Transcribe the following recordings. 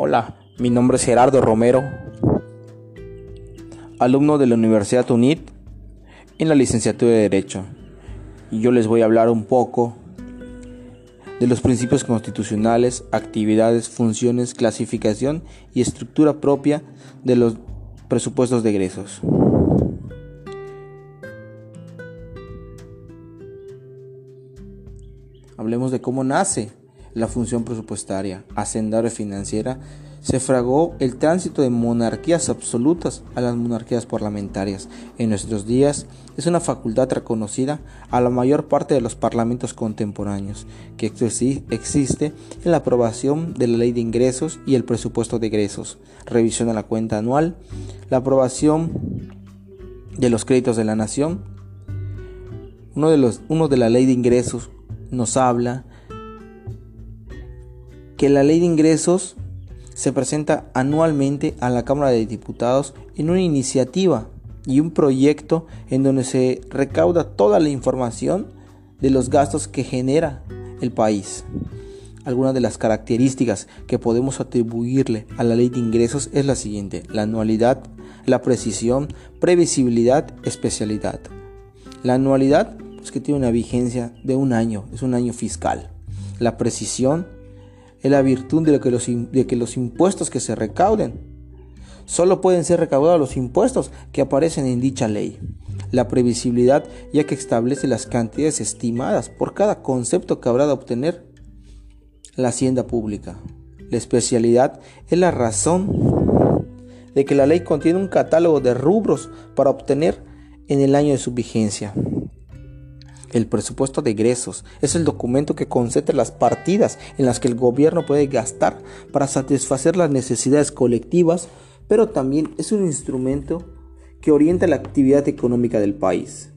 Hola, mi nombre es Gerardo Romero, alumno de la Universidad UNIT en la licenciatura de Derecho. Y yo les voy a hablar un poco de los principios constitucionales, actividades, funciones, clasificación y estructura propia de los presupuestos de egresos. Hablemos de cómo nace la función presupuestaria, hacendaria financiera, se fragó el tránsito de monarquías absolutas a las monarquías parlamentarias. En nuestros días es una facultad reconocida a la mayor parte de los parlamentos contemporáneos, que existe en la aprobación de la ley de ingresos y el presupuesto de egresos, revisión de la cuenta anual, la aprobación de los créditos de la nación. Uno de, los, uno de la ley de ingresos nos habla que la ley de ingresos se presenta anualmente a la Cámara de Diputados en una iniciativa y un proyecto en donde se recauda toda la información de los gastos que genera el país. Algunas de las características que podemos atribuirle a la ley de ingresos es la siguiente, la anualidad, la precisión, previsibilidad, especialidad. La anualidad es pues, que tiene una vigencia de un año, es un año fiscal. La precisión es la virtud de, que los, de que los impuestos que se recauden solo pueden ser recaudados los impuestos que aparecen en dicha ley. La previsibilidad ya que establece las cantidades estimadas por cada concepto que habrá de obtener la hacienda pública. La especialidad es la razón de que la ley contiene un catálogo de rubros para obtener en el año de su vigencia. El presupuesto de egresos es el documento que concentra las partidas en las que el gobierno puede gastar para satisfacer las necesidades colectivas, pero también es un instrumento que orienta la actividad económica del país.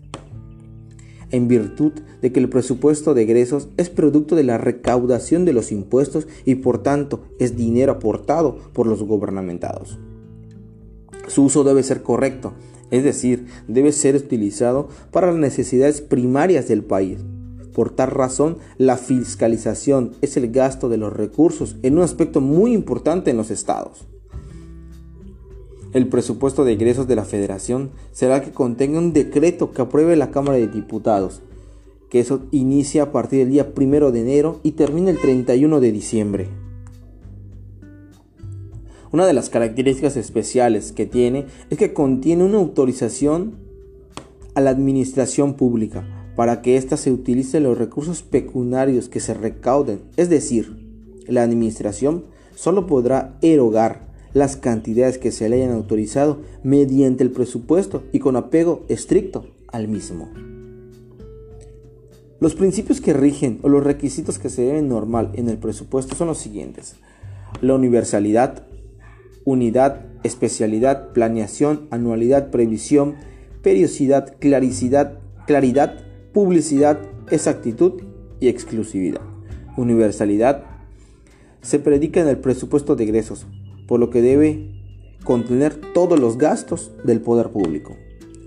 En virtud de que el presupuesto de egresos es producto de la recaudación de los impuestos y por tanto es dinero aportado por los gubernamentados. Su uso debe ser correcto, es decir, debe ser utilizado para las necesidades primarias del país. Por tal razón, la fiscalización es el gasto de los recursos en un aspecto muy importante en los estados. El presupuesto de ingresos de la federación será que contenga un decreto que apruebe la Cámara de Diputados, que eso inicia a partir del día 1 de enero y termina el 31 de diciembre. Una de las características especiales que tiene es que contiene una autorización a la administración pública para que ésta se utilice los recursos pecuniarios que se recauden. Es decir, la administración solo podrá erogar las cantidades que se le hayan autorizado mediante el presupuesto y con apego estricto al mismo. Los principios que rigen o los requisitos que se deben normal en el presupuesto son los siguientes. La universalidad, unidad, especialidad, planeación, anualidad, previsión, periodicidad, claricidad, claridad, publicidad, exactitud y exclusividad. Universalidad se predica en el presupuesto de egresos, por lo que debe contener todos los gastos del poder público.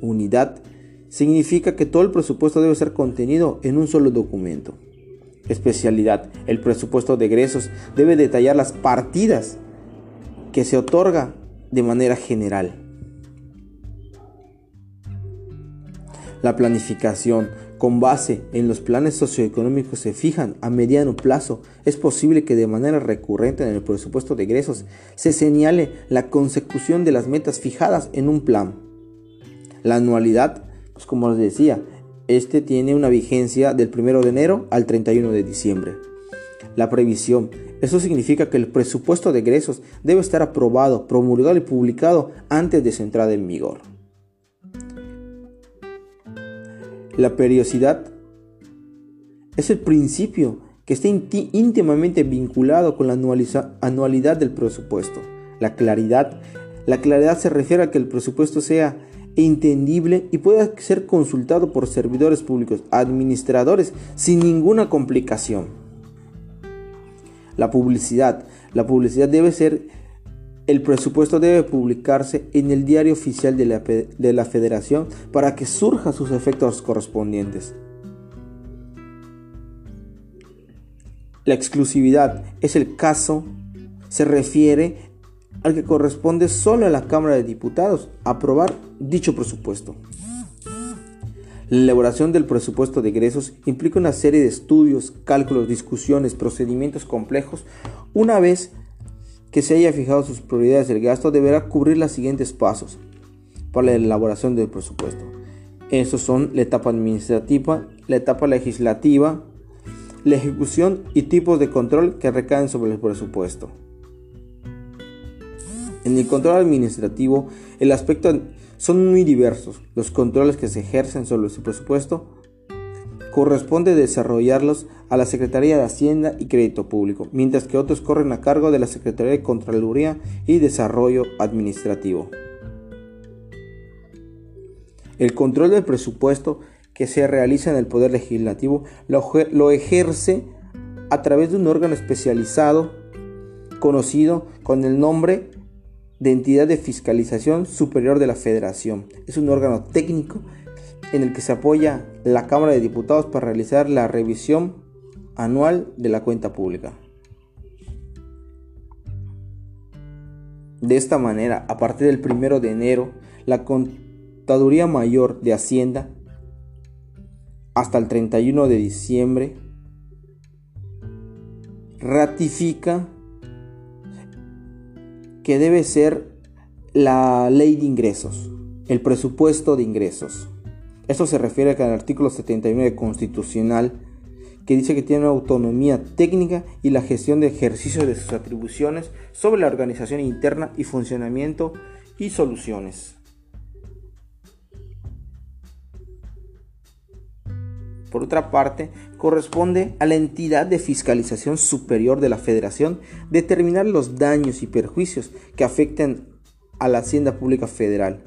Unidad significa que todo el presupuesto debe ser contenido en un solo documento. Especialidad. El presupuesto de egresos debe detallar las partidas que se otorga de manera general. La planificación con base en los planes socioeconómicos se fijan a mediano plazo. Es posible que de manera recurrente en el presupuesto de egresos se señale la consecución de las metas fijadas en un plan. La anualidad, pues como les decía, este tiene una vigencia del 1 de enero al 31 de diciembre. La previsión eso significa que el presupuesto de egresos debe estar aprobado, promulgado y publicado antes de su entrada en vigor. La periodicidad es el principio que está íntimamente vinculado con la anualidad del presupuesto. La claridad, la claridad se refiere a que el presupuesto sea entendible y pueda ser consultado por servidores públicos, administradores, sin ninguna complicación. La publicidad. La publicidad debe ser, el presupuesto debe publicarse en el diario oficial de la, de la federación para que surjan sus efectos correspondientes. La exclusividad es el caso se refiere al que corresponde solo a la Cámara de Diputados aprobar dicho presupuesto. La elaboración del presupuesto de egresos implica una serie de estudios, cálculos, discusiones, procedimientos complejos. Una vez que se haya fijado sus prioridades del gasto, deberá cubrir los siguientes pasos para la elaboración del presupuesto. Estos son la etapa administrativa, la etapa legislativa, la ejecución y tipos de control que recaen sobre el presupuesto. En el control administrativo, el aspecto son muy diversos. Los controles que se ejercen sobre su presupuesto corresponde desarrollarlos a la Secretaría de Hacienda y Crédito Público, mientras que otros corren a cargo de la Secretaría de Contraloría y Desarrollo Administrativo. El control del presupuesto que se realiza en el Poder Legislativo lo, ejerce a través de un órgano especializado conocido con el nombre de Entidad de Fiscalización Superior de la Federación. Es un órgano técnico en el que se apoya la Cámara de Diputados para realizar la revisión anual de la cuenta pública. De esta manera, a partir del 1 de enero, la Contaduría Mayor de Hacienda hasta el 31 de diciembre ratifica que debe ser la ley de ingresos, el presupuesto de ingresos. Esto se refiere al artículo 79 constitucional que dice que tiene autonomía técnica y la gestión de ejercicio de sus atribuciones sobre la organización interna y funcionamiento y soluciones. Por otra parte, corresponde a la entidad de fiscalización superior de la federación determinar los daños y perjuicios que afecten a la hacienda pública federal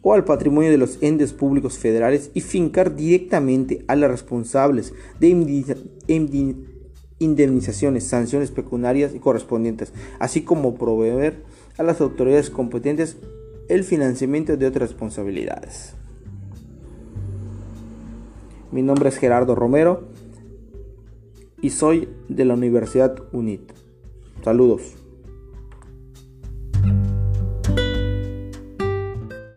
o al patrimonio de los entes públicos federales y fincar directamente a los responsables de indemnizaciones, sanciones pecuniarias y correspondientes, así como proveer a las autoridades competentes el financiamiento de otras responsabilidades. Mi nombre es Gerardo Romero y soy de la Universidad UNIT. Saludos.